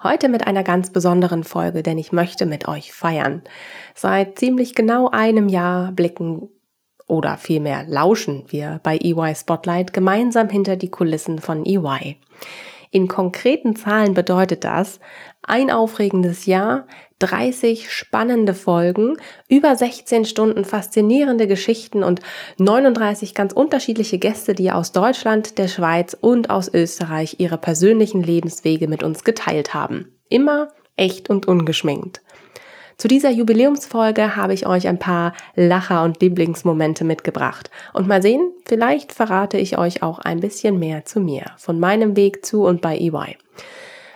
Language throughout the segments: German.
Heute mit einer ganz besonderen Folge, denn ich möchte mit euch feiern. Seit ziemlich genau einem Jahr blicken oder vielmehr lauschen wir bei EY Spotlight gemeinsam hinter die Kulissen von EY. In konkreten Zahlen bedeutet das ein aufregendes Jahr, 30 spannende Folgen, über 16 Stunden faszinierende Geschichten und 39 ganz unterschiedliche Gäste, die aus Deutschland, der Schweiz und aus Österreich ihre persönlichen Lebenswege mit uns geteilt haben. Immer echt und ungeschminkt. Zu dieser Jubiläumsfolge habe ich euch ein paar Lacher und Lieblingsmomente mitgebracht. Und mal sehen, vielleicht verrate ich euch auch ein bisschen mehr zu mir, von meinem Weg zu und bei EY.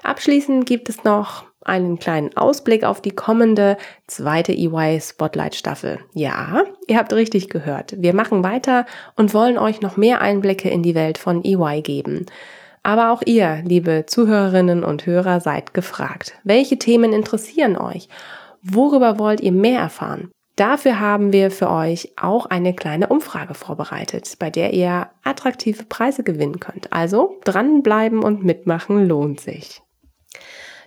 Abschließend gibt es noch einen kleinen Ausblick auf die kommende zweite EY Spotlight Staffel. Ja, ihr habt richtig gehört. Wir machen weiter und wollen euch noch mehr Einblicke in die Welt von EY geben. Aber auch ihr, liebe Zuhörerinnen und Hörer, seid gefragt. Welche Themen interessieren euch? Worüber wollt ihr mehr erfahren? Dafür haben wir für euch auch eine kleine Umfrage vorbereitet, bei der ihr attraktive Preise gewinnen könnt. Also dranbleiben und mitmachen lohnt sich.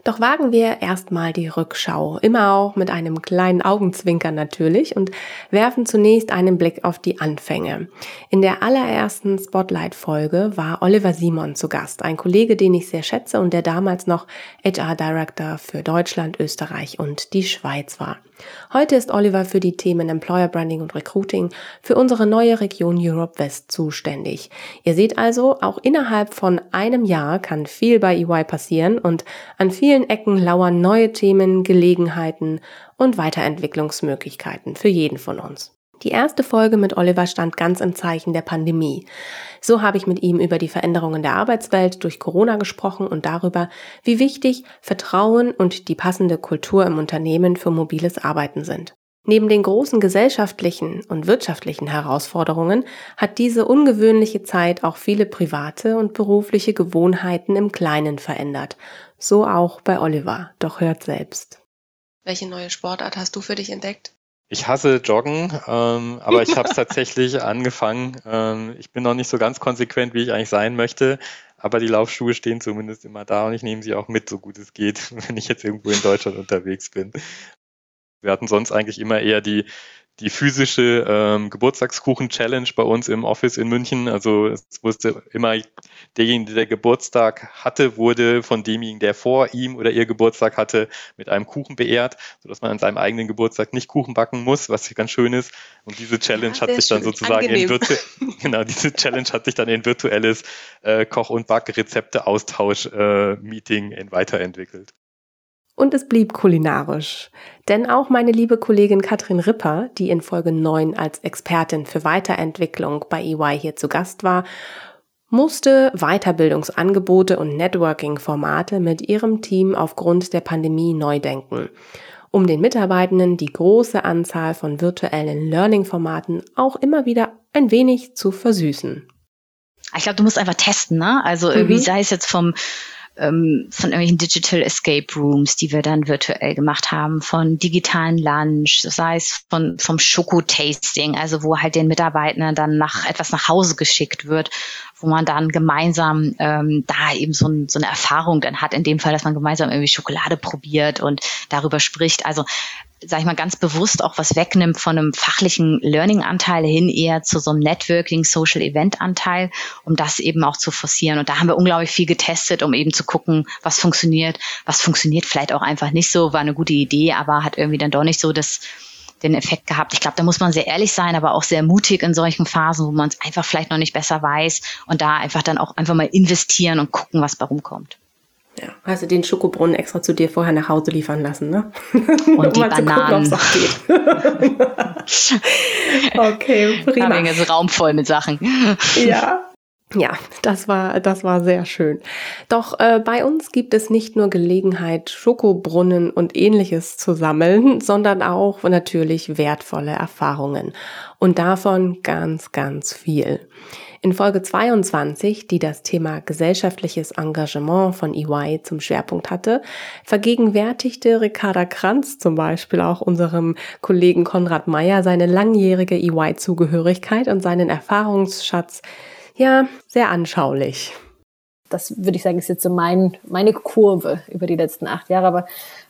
Doch wagen wir erstmal die Rückschau, immer auch mit einem kleinen Augenzwinkern natürlich und werfen zunächst einen Blick auf die Anfänge. In der allerersten Spotlight-Folge war Oliver Simon zu Gast, ein Kollege, den ich sehr schätze und der damals noch HR Director für Deutschland, Österreich und die Schweiz war. Heute ist Oliver für die Themen Employer Branding und Recruiting für unsere neue Region Europe West zuständig. Ihr seht also, auch innerhalb von einem Jahr kann viel bei EY passieren und an vielen Ecken lauern neue Themen, Gelegenheiten und Weiterentwicklungsmöglichkeiten für jeden von uns. Die erste Folge mit Oliver stand ganz im Zeichen der Pandemie. So habe ich mit ihm über die Veränderungen der Arbeitswelt durch Corona gesprochen und darüber, wie wichtig Vertrauen und die passende Kultur im Unternehmen für mobiles Arbeiten sind. Neben den großen gesellschaftlichen und wirtschaftlichen Herausforderungen hat diese ungewöhnliche Zeit auch viele private und berufliche Gewohnheiten im Kleinen verändert. So auch bei Oliver. Doch hört selbst. Welche neue Sportart hast du für dich entdeckt? Ich hasse Joggen, ähm, aber ich habe es tatsächlich angefangen. Ähm, ich bin noch nicht so ganz konsequent, wie ich eigentlich sein möchte, aber die Laufschuhe stehen zumindest immer da und ich nehme sie auch mit, so gut es geht, wenn ich jetzt irgendwo in Deutschland unterwegs bin. Wir hatten sonst eigentlich immer eher die die physische ähm, Geburtstagskuchen-Challenge bei uns im Office in München. Also es wusste immer, derjenige, der Geburtstag hatte, wurde von demjenigen, der vor ihm oder ihr Geburtstag hatte, mit einem Kuchen beehrt, sodass man an seinem eigenen Geburtstag nicht Kuchen backen muss, was ganz schön ist. Und diese Challenge ja, hat sich dann sozusagen in virtu genau, diese Challenge hat sich dann in virtuelles äh, Koch- und Backrezepte-Austausch-Meeting äh, weiterentwickelt. Und es blieb kulinarisch. Denn auch meine liebe Kollegin Katrin Ripper, die in Folge 9 als Expertin für Weiterentwicklung bei EY hier zu Gast war, musste Weiterbildungsangebote und Networking-Formate mit ihrem Team aufgrund der Pandemie neu denken, um den Mitarbeitenden die große Anzahl von virtuellen Learning-Formaten auch immer wieder ein wenig zu versüßen. Ich glaube, du musst einfach testen, ne? Also irgendwie mhm. sei es jetzt vom ähm, von irgendwelchen Digital Escape Rooms, die wir dann virtuell gemacht haben, von digitalen Lunch, sei es von, vom Schoko-Tasting, also wo halt den Mitarbeitern dann nach etwas nach Hause geschickt wird, wo man dann gemeinsam ähm, da eben so, ein, so eine Erfahrung dann hat, in dem Fall, dass man gemeinsam irgendwie Schokolade probiert und darüber spricht. Also sag ich mal, ganz bewusst auch was wegnimmt von einem fachlichen Learning-Anteil hin eher zu so einem Networking, Social-Event-Anteil, um das eben auch zu forcieren. Und da haben wir unglaublich viel getestet, um eben zu gucken, was funktioniert, was funktioniert vielleicht auch einfach nicht so, war eine gute Idee, aber hat irgendwie dann doch nicht so das, den Effekt gehabt. Ich glaube, da muss man sehr ehrlich sein, aber auch sehr mutig in solchen Phasen, wo man es einfach vielleicht noch nicht besser weiß und da einfach dann auch einfach mal investieren und gucken, was bei rumkommt. Ja, hast du den Schokobrunnen extra zu dir vorher nach Hause liefern lassen, ne? Und die um Bananen. Zu gucken, geht. okay, prima. Haben wir Raum voll mit Sachen. ja. Ja, das war, das war sehr schön. Doch äh, bei uns gibt es nicht nur Gelegenheit, Schokobrunnen und ähnliches zu sammeln, sondern auch natürlich wertvolle Erfahrungen. Und davon ganz, ganz viel. In Folge 22, die das Thema gesellschaftliches Engagement von EY zum Schwerpunkt hatte, vergegenwärtigte Ricarda Kranz zum Beispiel auch unserem Kollegen Konrad Meyer seine langjährige EY-Zugehörigkeit und seinen Erfahrungsschatz ja, sehr anschaulich. Das würde ich sagen, ist jetzt so mein, meine Kurve über die letzten acht Jahre. Aber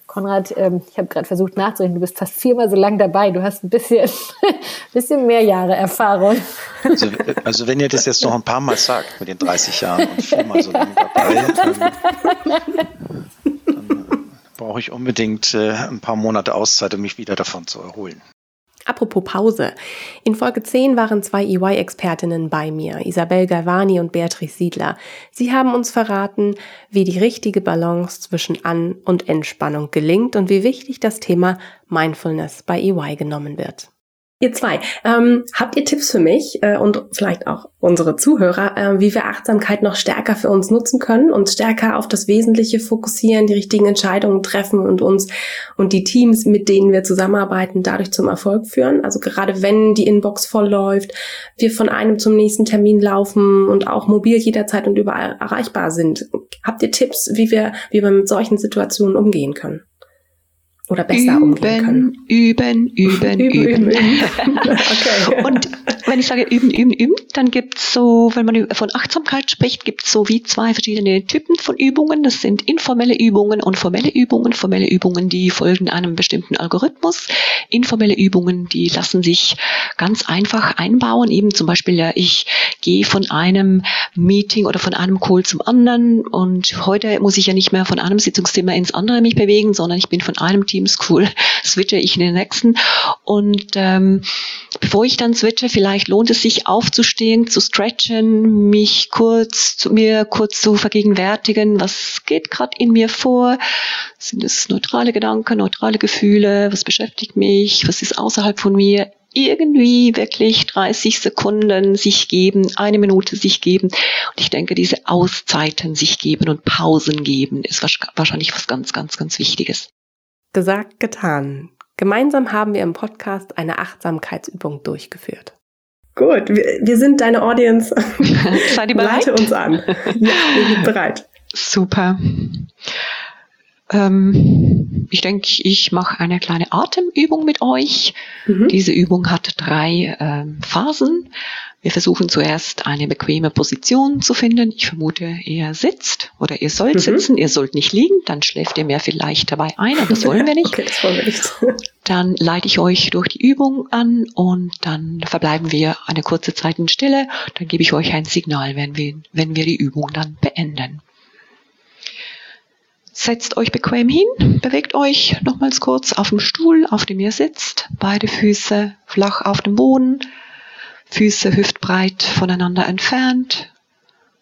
Konrad, ähm, ich habe gerade versucht nachzurechnen, du bist fast viermal so lang dabei. Du hast ein bisschen, bisschen mehr Jahre Erfahrung. Also, also, wenn ihr das jetzt noch ein paar Mal sagt mit den 30 Jahren und viermal so lang dabei, dann, dann brauche ich unbedingt äh, ein paar Monate Auszeit, um mich wieder davon zu erholen. Apropos Pause. In Folge 10 waren zwei EY-Expertinnen bei mir, Isabel Galvani und Beatrice Siedler. Sie haben uns verraten, wie die richtige Balance zwischen An- und Entspannung gelingt und wie wichtig das Thema Mindfulness bei EY genommen wird. Ihr zwei, ähm, habt ihr Tipps für mich äh, und vielleicht auch unsere Zuhörer, äh, wie wir Achtsamkeit noch stärker für uns nutzen können und stärker auf das Wesentliche fokussieren, die richtigen Entscheidungen treffen und uns und die Teams, mit denen wir zusammenarbeiten, dadurch zum Erfolg führen? Also gerade wenn die Inbox voll läuft, wir von einem zum nächsten Termin laufen und auch mobil jederzeit und überall erreichbar sind. Habt ihr Tipps, wie wir, wie wir mit solchen Situationen umgehen können? Oder besser üben, umgehen können. Üben, üben, üben, üben. okay. Und wenn ich sage üben, üben, üben, dann gibt's so, wenn man von Achtsamkeit spricht, gibt's so wie zwei verschiedene Typen von Übungen. Das sind informelle Übungen und formelle Übungen. Formelle Übungen, die folgen einem bestimmten Algorithmus. Informelle Übungen, die lassen sich ganz einfach einbauen. Eben zum Beispiel, ja, ich gehe von einem Meeting oder von einem Call zum anderen und heute muss ich ja nicht mehr von einem Sitzungsthema ins andere mich bewegen, sondern ich bin von einem Teams cool, switche ich in den nächsten. Und ähm, bevor ich dann switche, vielleicht lohnt es sich aufzustehen, zu stretchen, mich kurz zu mir kurz zu vergegenwärtigen, was geht gerade in mir vor? Sind es neutrale Gedanken, neutrale Gefühle? Was beschäftigt mich? Was ist außerhalb von mir? irgendwie wirklich 30 Sekunden sich geben, eine Minute sich geben. Und ich denke, diese Auszeiten sich geben und Pausen geben ist wahrscheinlich was ganz, ganz, ganz Wichtiges. Gesagt, getan. Gemeinsam haben wir im Podcast eine Achtsamkeitsübung durchgeführt. Gut, wir, wir sind deine Audience. Seid ihr bereit? Leite uns an. Ja, wir sind bereit. Super. Ähm, ich denke, ich mache eine kleine Atemübung mit euch. Mhm. Diese Übung hat drei ähm, Phasen. Wir versuchen zuerst eine bequeme Position zu finden. Ich vermute, ihr sitzt oder ihr sollt mhm. sitzen. Ihr sollt nicht liegen, dann schläft ihr mehr vielleicht dabei ein, aber das wollen wir nicht. okay, das wollen wir nicht. Dann leite ich euch durch die Übung an und dann verbleiben wir eine kurze Zeit in Stille. Dann gebe ich euch ein Signal, wenn wir, wenn wir die Übung dann beenden. Setzt euch bequem hin, bewegt euch nochmals kurz auf dem Stuhl, auf dem ihr sitzt, beide Füße flach auf dem Boden, Füße hüftbreit voneinander entfernt,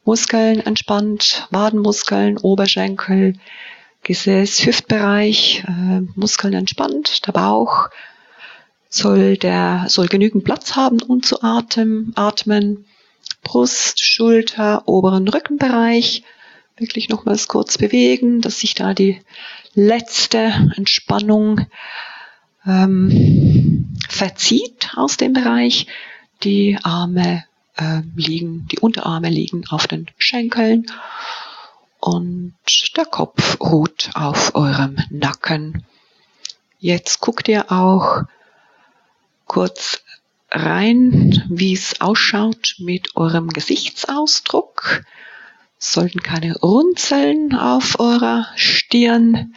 Muskeln entspannt, Wadenmuskeln, Oberschenkel, Gesäß, Hüftbereich, äh, Muskeln entspannt, der Bauch soll der soll genügend Platz haben, um zu atmen, atmen. Brust, Schulter, oberen Rückenbereich wirklich nochmals kurz bewegen, dass sich da die letzte Entspannung ähm, verzieht aus dem Bereich. Die Arme äh, liegen, die Unterarme liegen auf den Schenkeln und der Kopf ruht auf eurem Nacken. Jetzt guckt ihr auch kurz rein, wie es ausschaut mit eurem Gesichtsausdruck. Sollten keine Runzeln auf eurer Stirn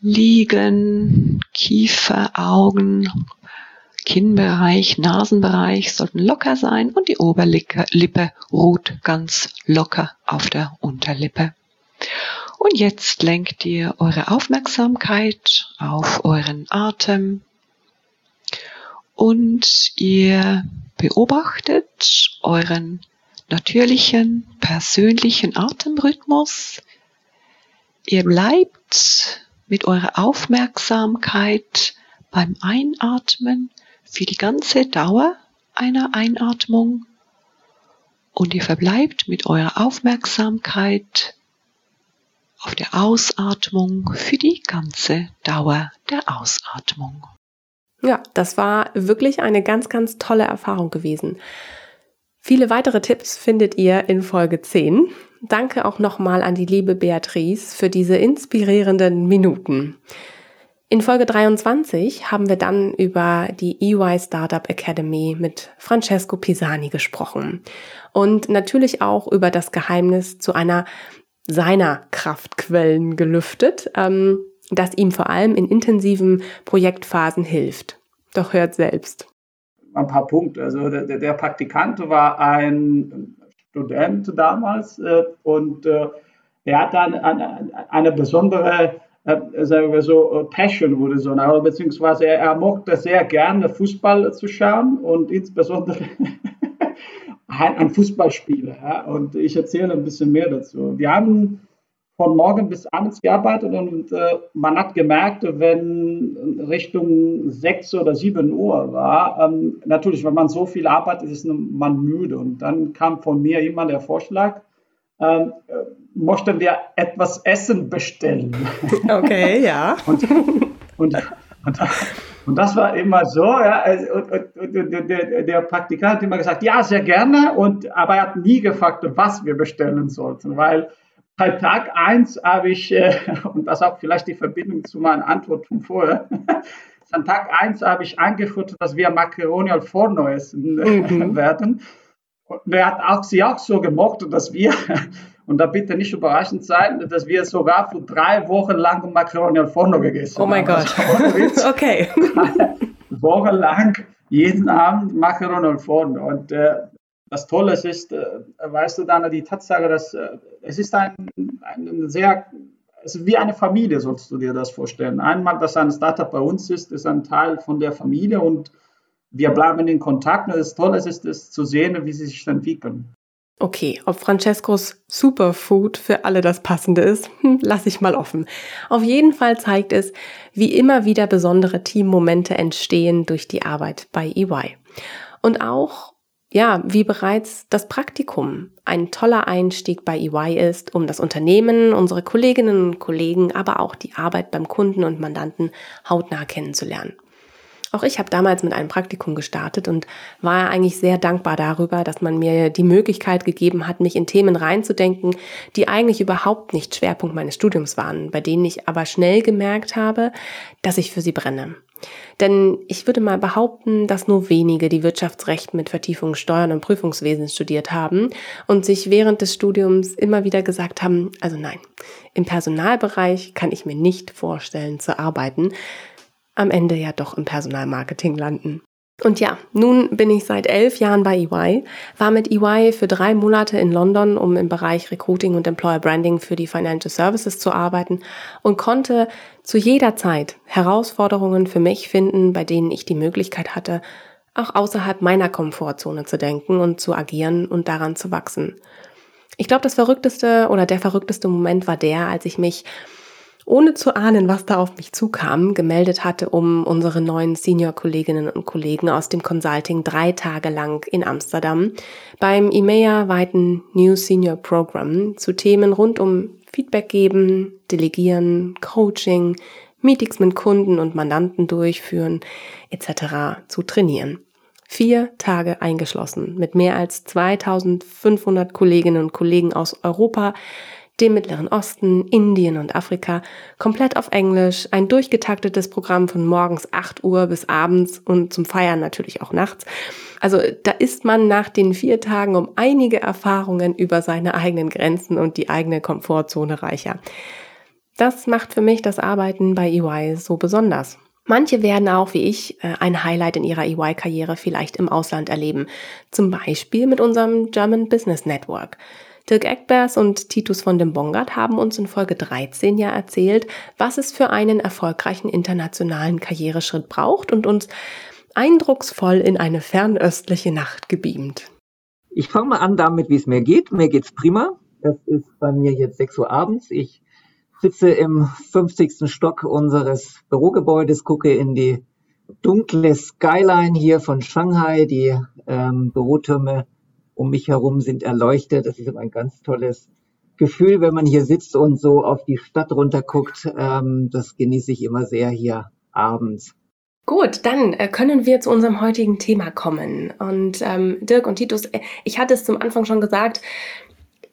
liegen, Kiefer, Augen, Kinnbereich, Nasenbereich sollten locker sein und die Oberlippe ruht ganz locker auf der Unterlippe. Und jetzt lenkt ihr eure Aufmerksamkeit auf euren Atem und ihr beobachtet euren natürlichen, persönlichen Atemrhythmus. Ihr bleibt mit eurer Aufmerksamkeit beim Einatmen für die ganze Dauer einer Einatmung Und ihr verbleibt mit eurer Aufmerksamkeit auf der Ausatmung für die ganze Dauer der Ausatmung. Ja, das war wirklich eine ganz, ganz tolle Erfahrung gewesen. Viele weitere Tipps findet ihr in Folge 10. Danke auch nochmal an die liebe Beatrice für diese inspirierenden Minuten. In Folge 23 haben wir dann über die EY Startup Academy mit Francesco Pisani gesprochen und natürlich auch über das Geheimnis zu einer seiner Kraftquellen gelüftet, ähm, das ihm vor allem in intensiven Projektphasen hilft. Doch hört selbst. Ein paar Punkte. Also der, der Praktikant war ein Student damals äh, und äh, er hat dann eine, eine besondere sagen wir so, äh, Passion wurde so, beziehungsweise er, er mochte sehr gerne Fußball zu schauen und insbesondere ein Fußballspieler. Ja? Und ich erzähle ein bisschen mehr dazu. Wir haben von morgen bis abends gearbeitet und äh, man hat gemerkt, wenn Richtung 6 oder 7 Uhr war, ähm, natürlich, wenn man so viel arbeitet, ist man müde. Und dann kam von mir immer der Vorschlag, ähm, äh, möchten wir etwas Essen bestellen. Okay, ja. und, und, und, und, das war immer so. Ja, und, und der, der, Praktikant hat immer gesagt, ja, sehr gerne. Und, aber er hat nie gefragt, was wir bestellen sollten, weil bei Tag 1 habe ich, äh, und das auch vielleicht die Verbindung zu meiner Antwort von vorher, an Tag 1 habe ich eingeführt, dass wir Macaroni al Forno essen mhm. werden. Er hat auch, sie auch so gemocht, dass wir, und da bitte nicht überraschend sein, dass wir sogar für drei Wochen lang Macaroni al Forno gegessen haben. Oh mein Gott. Okay. Wochenlang jeden Abend Macaroni al Forno. Und äh, das Tolle ist, äh, weißt du, Dana, die Tatsache, dass äh, es ist ein, ein sehr, es ist wie eine Familie, sollst du dir das vorstellen. Einmal, dass ein Startup bei uns ist, ist ein Teil von der Familie und wir bleiben in Kontakt. Und das Tolle ist es zu sehen, wie sie sich entwickeln. Okay, ob Francescos Superfood für alle das Passende ist, hm, lasse ich mal offen. Auf jeden Fall zeigt es, wie immer wieder besondere Teammomente entstehen durch die Arbeit bei EY. Und auch, ja, wie bereits das Praktikum ein toller Einstieg bei EY ist, um das Unternehmen, unsere Kolleginnen und Kollegen, aber auch die Arbeit beim Kunden und Mandanten hautnah kennenzulernen. Auch ich habe damals mit einem Praktikum gestartet und war eigentlich sehr dankbar darüber, dass man mir die Möglichkeit gegeben hat, mich in Themen reinzudenken, die eigentlich überhaupt nicht Schwerpunkt meines Studiums waren, bei denen ich aber schnell gemerkt habe, dass ich für sie brenne. Denn ich würde mal behaupten, dass nur wenige die Wirtschaftsrecht mit Vertiefung Steuern und Prüfungswesen studiert haben und sich während des Studiums immer wieder gesagt haben, also nein, im Personalbereich kann ich mir nicht vorstellen zu arbeiten, am Ende ja doch im Personalmarketing landen. Und ja, nun bin ich seit elf Jahren bei EY, war mit EY für drei Monate in London, um im Bereich Recruiting und Employer Branding für die Financial Services zu arbeiten und konnte zu jeder Zeit Herausforderungen für mich finden, bei denen ich die Möglichkeit hatte, auch außerhalb meiner Komfortzone zu denken und zu agieren und daran zu wachsen. Ich glaube, das verrückteste oder der verrückteste Moment war der, als ich mich ohne zu ahnen, was da auf mich zukam, gemeldet hatte, um unsere neuen Senior-Kolleginnen und Kollegen aus dem Consulting drei Tage lang in Amsterdam beim EMEA-weiten New Senior Program zu Themen rund um Feedback geben, Delegieren, Coaching, Meetings mit Kunden und Mandanten durchführen etc. zu trainieren. Vier Tage eingeschlossen mit mehr als 2500 Kolleginnen und Kollegen aus Europa, dem Mittleren Osten, Indien und Afrika, komplett auf Englisch, ein durchgetaktetes Programm von morgens 8 Uhr bis abends und zum Feiern natürlich auch nachts. Also da ist man nach den vier Tagen um einige Erfahrungen über seine eigenen Grenzen und die eigene Komfortzone reicher. Das macht für mich das Arbeiten bei EY so besonders. Manche werden auch, wie ich, äh, ein Highlight in ihrer EY-Karriere vielleicht im Ausland erleben. Zum Beispiel mit unserem German Business Network. Dirk Eckbers und Titus von dem Bongard haben uns in Folge 13 ja erzählt, was es für einen erfolgreichen internationalen Karriereschritt braucht und uns eindrucksvoll in eine fernöstliche Nacht gebeamt. Ich fange mal an damit, wie es mir geht. Mir geht's prima. Das ist bei mir jetzt 6 Uhr abends. Ich sitze im 50. Stock unseres Bürogebäudes, gucke in die dunkle Skyline hier von Shanghai. Die ähm, Bürotürme um mich herum sind erleuchtet. Das ist immer ein ganz tolles Gefühl, wenn man hier sitzt und so auf die Stadt runterguckt. Ähm, das genieße ich immer sehr hier abends. Gut, dann äh, können wir zu unserem heutigen Thema kommen. Und ähm, Dirk und Titus, äh, ich hatte es zum Anfang schon gesagt,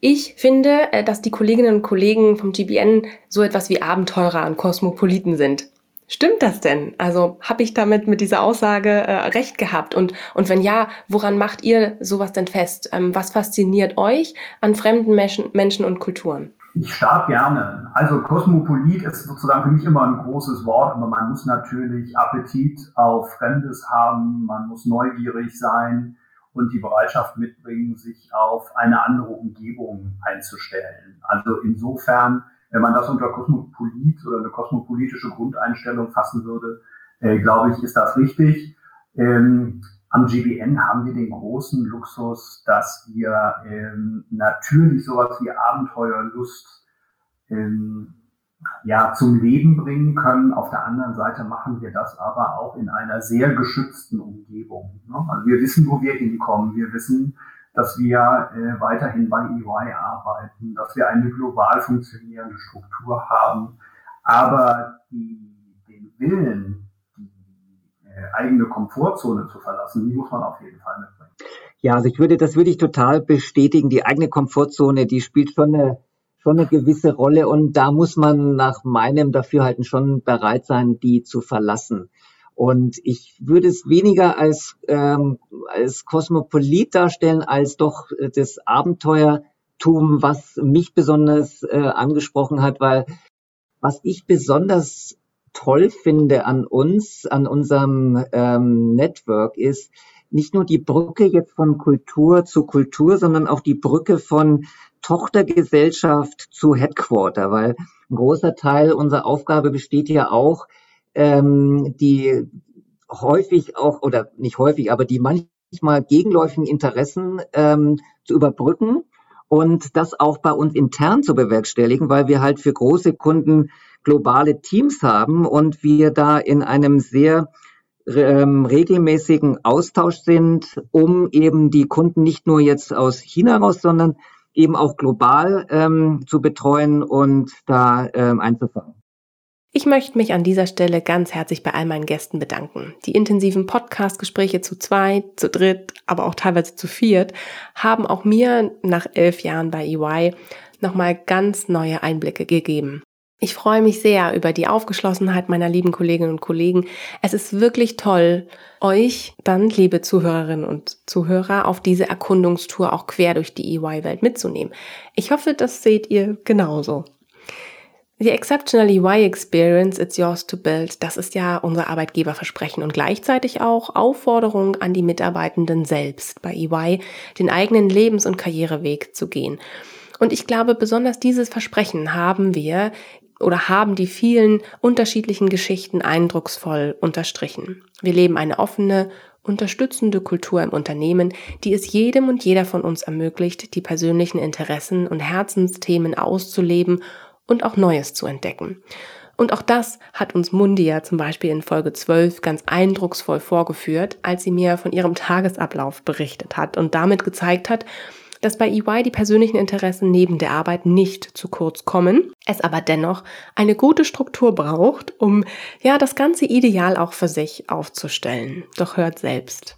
ich finde, äh, dass die Kolleginnen und Kollegen vom GBN so etwas wie Abenteurer und Kosmopoliten sind. Stimmt das denn? Also habe ich damit mit dieser Aussage äh, recht gehabt? Und, und wenn ja, woran macht ihr sowas denn fest? Ähm, was fasziniert euch an fremden Menschen, Menschen und Kulturen? Ich starb gerne. Also Kosmopolit ist sozusagen für mich immer ein großes Wort, aber man muss natürlich Appetit auf Fremdes haben, man muss neugierig sein und die Bereitschaft mitbringen, sich auf eine andere Umgebung einzustellen. Also insofern wenn man das unter Kosmopolit oder eine kosmopolitische Grundeinstellung fassen würde, äh, glaube ich, ist das richtig. Ähm, am GBN haben wir den großen Luxus, dass wir ähm, natürlich sowas wie Abenteuerlust ähm, ja, zum Leben bringen können. Auf der anderen Seite machen wir das aber auch in einer sehr geschützten Umgebung. Ne? Also wir wissen, wo wir hinkommen. Wir wissen, dass wir äh, weiterhin bei EY arbeiten, dass wir eine global funktionierende Struktur haben, aber die, den Willen, die äh, eigene Komfortzone zu verlassen, die muss man auf jeden Fall mitbringen. Ja, also ich würde, das würde ich total bestätigen. Die eigene Komfortzone, die spielt schon eine, schon eine gewisse Rolle und da muss man nach meinem Dafürhalten schon bereit sein, die zu verlassen. Und ich würde es weniger als, ähm, als Kosmopolit darstellen, als doch äh, das Abenteuertum, was mich besonders äh, angesprochen hat, weil was ich besonders toll finde an uns, an unserem ähm, Network ist, nicht nur die Brücke jetzt von Kultur zu Kultur, sondern auch die Brücke von Tochtergesellschaft zu Headquarter, weil ein großer Teil unserer Aufgabe besteht ja auch, ähm, die häufig auch, oder nicht häufig, aber die manchmal gegenläufigen Interessen ähm, zu überbrücken und das auch bei uns intern zu bewerkstelligen, weil wir halt für große Kunden globale Teams haben und wir da in einem sehr ähm, regelmäßigen Austausch sind, um eben die Kunden nicht nur jetzt aus China raus, sondern eben auch global ähm, zu betreuen und da ähm, einzufangen. Ich möchte mich an dieser Stelle ganz herzlich bei all meinen Gästen bedanken. Die intensiven Podcast-Gespräche zu zweit, zu dritt, aber auch teilweise zu viert haben auch mir nach elf Jahren bei EY nochmal ganz neue Einblicke gegeben. Ich freue mich sehr über die Aufgeschlossenheit meiner lieben Kolleginnen und Kollegen. Es ist wirklich toll, euch dann, liebe Zuhörerinnen und Zuhörer, auf diese Erkundungstour auch quer durch die EY-Welt mitzunehmen. Ich hoffe, das seht ihr genauso. The Exceptional EY Experience, it's yours to build, das ist ja unser Arbeitgeberversprechen und gleichzeitig auch Aufforderung an die Mitarbeitenden selbst bei EY, den eigenen Lebens- und Karriereweg zu gehen. Und ich glaube, besonders dieses Versprechen haben wir oder haben die vielen unterschiedlichen Geschichten eindrucksvoll unterstrichen. Wir leben eine offene, unterstützende Kultur im Unternehmen, die es jedem und jeder von uns ermöglicht, die persönlichen Interessen und Herzensthemen auszuleben und auch Neues zu entdecken. Und auch das hat uns Mundia zum Beispiel in Folge 12 ganz eindrucksvoll vorgeführt, als sie mir von ihrem Tagesablauf berichtet hat und damit gezeigt hat, dass bei EY die persönlichen Interessen neben der Arbeit nicht zu kurz kommen, es aber dennoch eine gute Struktur braucht, um ja das ganze Ideal auch für sich aufzustellen. Doch hört selbst.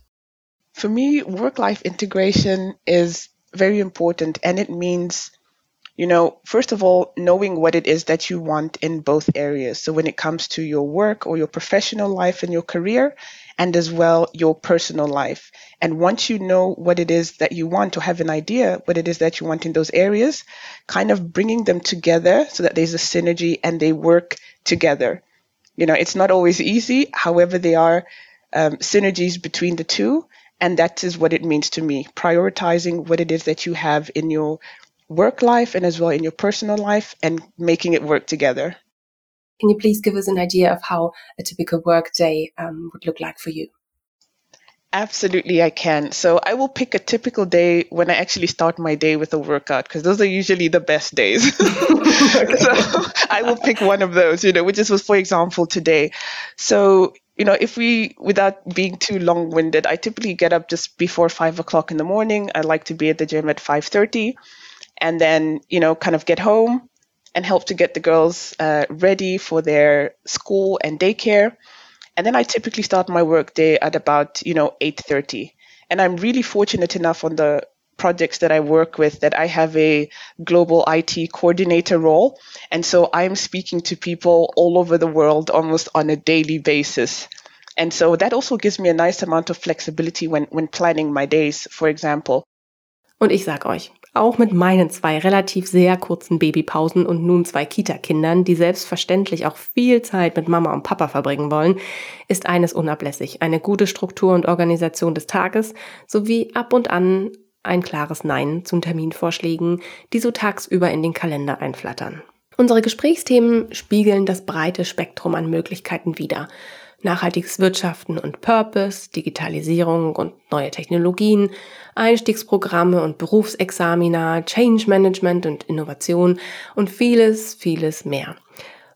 For me, work-life integration is very important and it means you know, first of all, knowing what it is that you want in both areas. So when it comes to your work or your professional life and your career, and as well your personal life. And once you know what it is that you want, or have an idea what it is that you want in those areas, kind of bringing them together so that there's a synergy and they work together. You know, it's not always easy. However, there are um, synergies between the two. And that is what it means to me, prioritizing what it is that you have in your work life and as well in your personal life and making it work together. Can you please give us an idea of how a typical work day um, would look like for you? Absolutely, I can. So I will pick a typical day when I actually start my day with a workout because those are usually the best days. so I will pick one of those, you know, which is, for example, today. So you know, if we, without being too long-winded, I typically get up just before five o'clock in the morning. I like to be at the gym at 5.30 and then, you know, kind of get home and help to get the girls uh, ready for their school and daycare. And then I typically start my work day at about, you know, 8.30. And I'm really fortunate enough on the projects that I work with that I have a global IT coordinator role. And so I'm speaking to people all over the world almost on a daily basis. And so that also gives me a nice amount of flexibility when, when planning my days, for example. Und ich sag euch, auch mit meinen zwei relativ sehr kurzen Babypausen und nun zwei Kita-Kindern, die selbstverständlich auch viel Zeit mit Mama und Papa verbringen wollen, ist eines unablässig. Eine gute Struktur und Organisation des Tages sowie ab und an ein klares Nein zu Terminvorschlägen, die so tagsüber in den Kalender einflattern. Unsere Gesprächsthemen spiegeln das breite Spektrum an Möglichkeiten wider. Nachhaltiges Wirtschaften und Purpose, Digitalisierung und neue Technologien, Einstiegsprogramme und Berufsexamina, Change Management und Innovation und vieles, vieles mehr.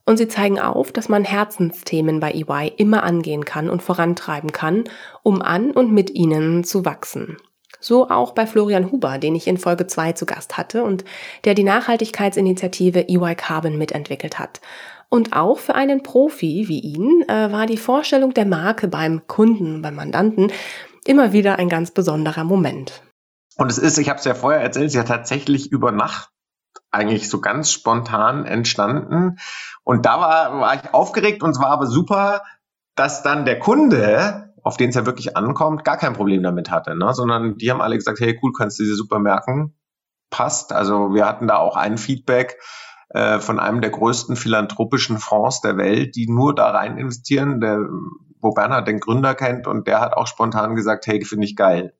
Und sie zeigen auf, dass man Herzensthemen bei EY immer angehen kann und vorantreiben kann, um an und mit ihnen zu wachsen. So auch bei Florian Huber, den ich in Folge 2 zu Gast hatte und der die Nachhaltigkeitsinitiative EY Carbon mitentwickelt hat. Und auch für einen Profi wie ihn äh, war die Vorstellung der Marke beim Kunden, beim Mandanten immer wieder ein ganz besonderer Moment. Und es ist, ich habe es ja vorher erzählt, ist ja tatsächlich über Nacht eigentlich so ganz spontan entstanden. Und da war, war ich aufgeregt und es war aber super, dass dann der Kunde auf den es ja wirklich ankommt, gar kein Problem damit hatte, ne? sondern die haben alle gesagt, hey cool, kannst du dir super merken, passt. Also wir hatten da auch ein Feedback äh, von einem der größten philanthropischen Fonds der Welt, die nur da rein investieren, der, wo Bernhard den Gründer kennt und der hat auch spontan gesagt, hey, finde ich geil.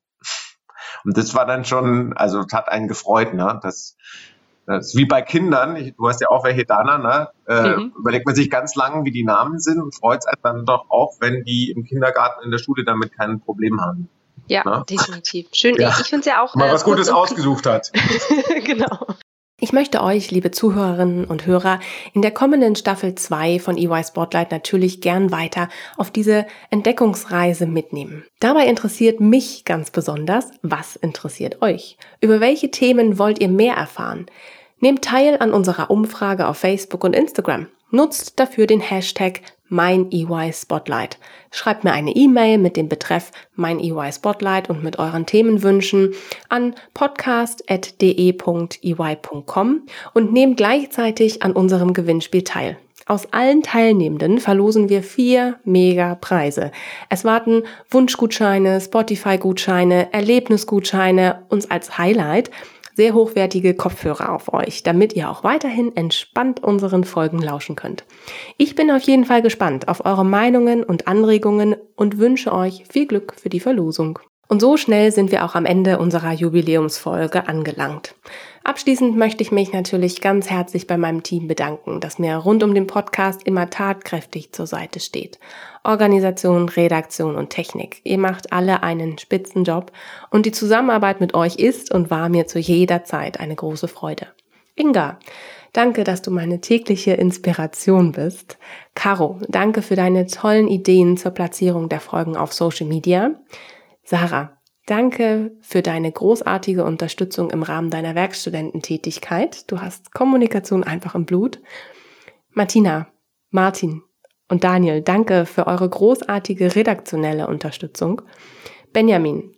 Und das war dann schon, also hat einen gefreut, ne? Das, das ist wie bei Kindern, ich, du hast ja auch welche da, ne? Äh, mhm. Überlegt man sich ganz lang, wie die Namen sind und freut sich dann doch auch, wenn die im Kindergarten, in der Schule damit kein Problem haben. Ja, ne? definitiv. Schön. Ja. Ich finde es ja auch. Mal äh, was Gutes ausgesucht hat. genau. Ich möchte euch, liebe Zuhörerinnen und Hörer, in der kommenden Staffel 2 von EY Spotlight natürlich gern weiter auf diese Entdeckungsreise mitnehmen. Dabei interessiert mich ganz besonders, was interessiert euch? Über welche Themen wollt ihr mehr erfahren? Nehmt teil an unserer Umfrage auf Facebook und Instagram. Nutzt dafür den Hashtag mein EY Spotlight. Schreibt mir eine E-Mail mit dem Betreff mein EY Spotlight und mit euren Themenwünschen an podcast.de.ey.com und nehmt gleichzeitig an unserem Gewinnspiel teil. Aus allen Teilnehmenden verlosen wir vier Mega-Preise. Es warten Wunschgutscheine, Spotify-Gutscheine, Erlebnisgutscheine, uns als Highlight – sehr hochwertige Kopfhörer auf euch, damit ihr auch weiterhin entspannt unseren Folgen lauschen könnt. Ich bin auf jeden Fall gespannt auf eure Meinungen und Anregungen und wünsche euch viel Glück für die Verlosung. Und so schnell sind wir auch am Ende unserer Jubiläumsfolge angelangt. Abschließend möchte ich mich natürlich ganz herzlich bei meinem Team bedanken, das mir rund um den Podcast immer tatkräftig zur Seite steht. Organisation, Redaktion und Technik. Ihr macht alle einen Spitzenjob und die Zusammenarbeit mit euch ist und war mir zu jeder Zeit eine große Freude. Inga, danke, dass du meine tägliche Inspiration bist. Caro, danke für deine tollen Ideen zur Platzierung der Folgen auf Social Media. Sarah, danke für deine großartige Unterstützung im Rahmen deiner Werkstudententätigkeit. Du hast Kommunikation einfach im Blut. Martina, Martin und Daniel, danke für eure großartige redaktionelle Unterstützung. Benjamin,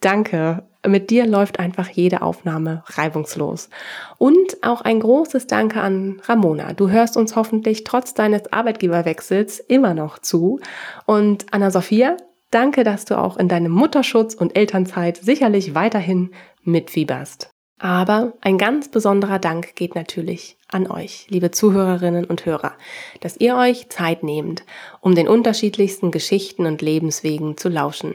danke. Mit dir läuft einfach jede Aufnahme reibungslos. Und auch ein großes Danke an Ramona. Du hörst uns hoffentlich trotz deines Arbeitgeberwechsels immer noch zu. Und Anna-Sophia, Danke, dass du auch in deinem Mutterschutz und Elternzeit sicherlich weiterhin mitfieberst. Aber ein ganz besonderer Dank geht natürlich an euch, liebe Zuhörerinnen und Hörer, dass ihr euch Zeit nehmt, um den unterschiedlichsten Geschichten und Lebenswegen zu lauschen.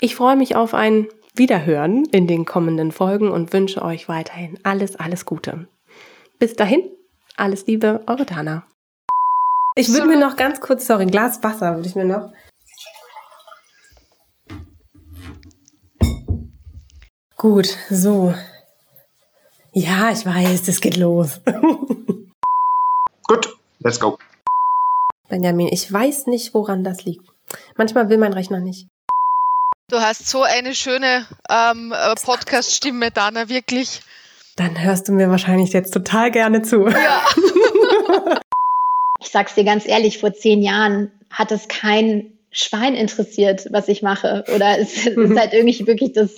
Ich freue mich auf ein Wiederhören in den kommenden Folgen und wünsche euch weiterhin alles, alles Gute. Bis dahin, alles Liebe, eure Dana. Ich würde mir noch ganz kurz, sorry, ein Glas Wasser würde ich mir noch. Gut, so. Ja, ich weiß, es geht los. Gut, let's go. Benjamin, ich weiß nicht, woran das liegt. Manchmal will mein Rechner nicht. Du hast so eine schöne ähm, äh, Podcast-Stimme, Dana, wirklich. Dann hörst du mir wahrscheinlich jetzt total gerne zu. Ja. ich sag's dir ganz ehrlich, vor zehn Jahren hat es kein Schwein interessiert, was ich mache. Oder es ist halt irgendwie wirklich das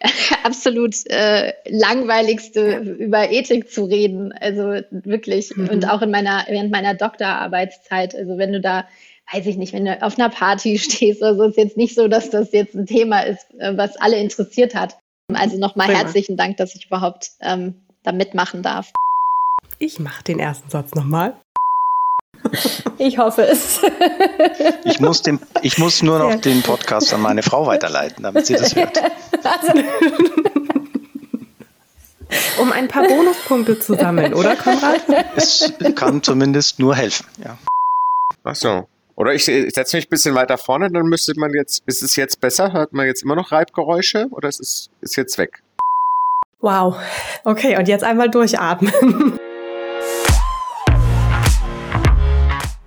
absolut äh, langweiligste, über Ethik zu reden. Also wirklich. Mhm. Und auch in meiner, während meiner Doktorarbeitszeit. Also wenn du da, weiß ich nicht, wenn du auf einer Party stehst, also ist jetzt nicht so, dass das jetzt ein Thema ist, äh, was alle interessiert hat. Also nochmal herzlichen Dank, dass ich überhaupt ähm, da mitmachen darf. Ich mache den ersten Satz nochmal. Ich hoffe es. Ich muss, den, ich muss nur noch den Podcast an meine Frau weiterleiten, damit sie das hört. Um ein paar Bonuspunkte zu sammeln, oder Konrad? Es kann zumindest nur helfen, ja. Ach so. Oder ich, setze mich ein bisschen weiter vorne, dann müsste man jetzt, ist es jetzt besser? Hört man jetzt immer noch Reibgeräusche oder ist es ist jetzt weg? Wow. Okay, und jetzt einmal durchatmen.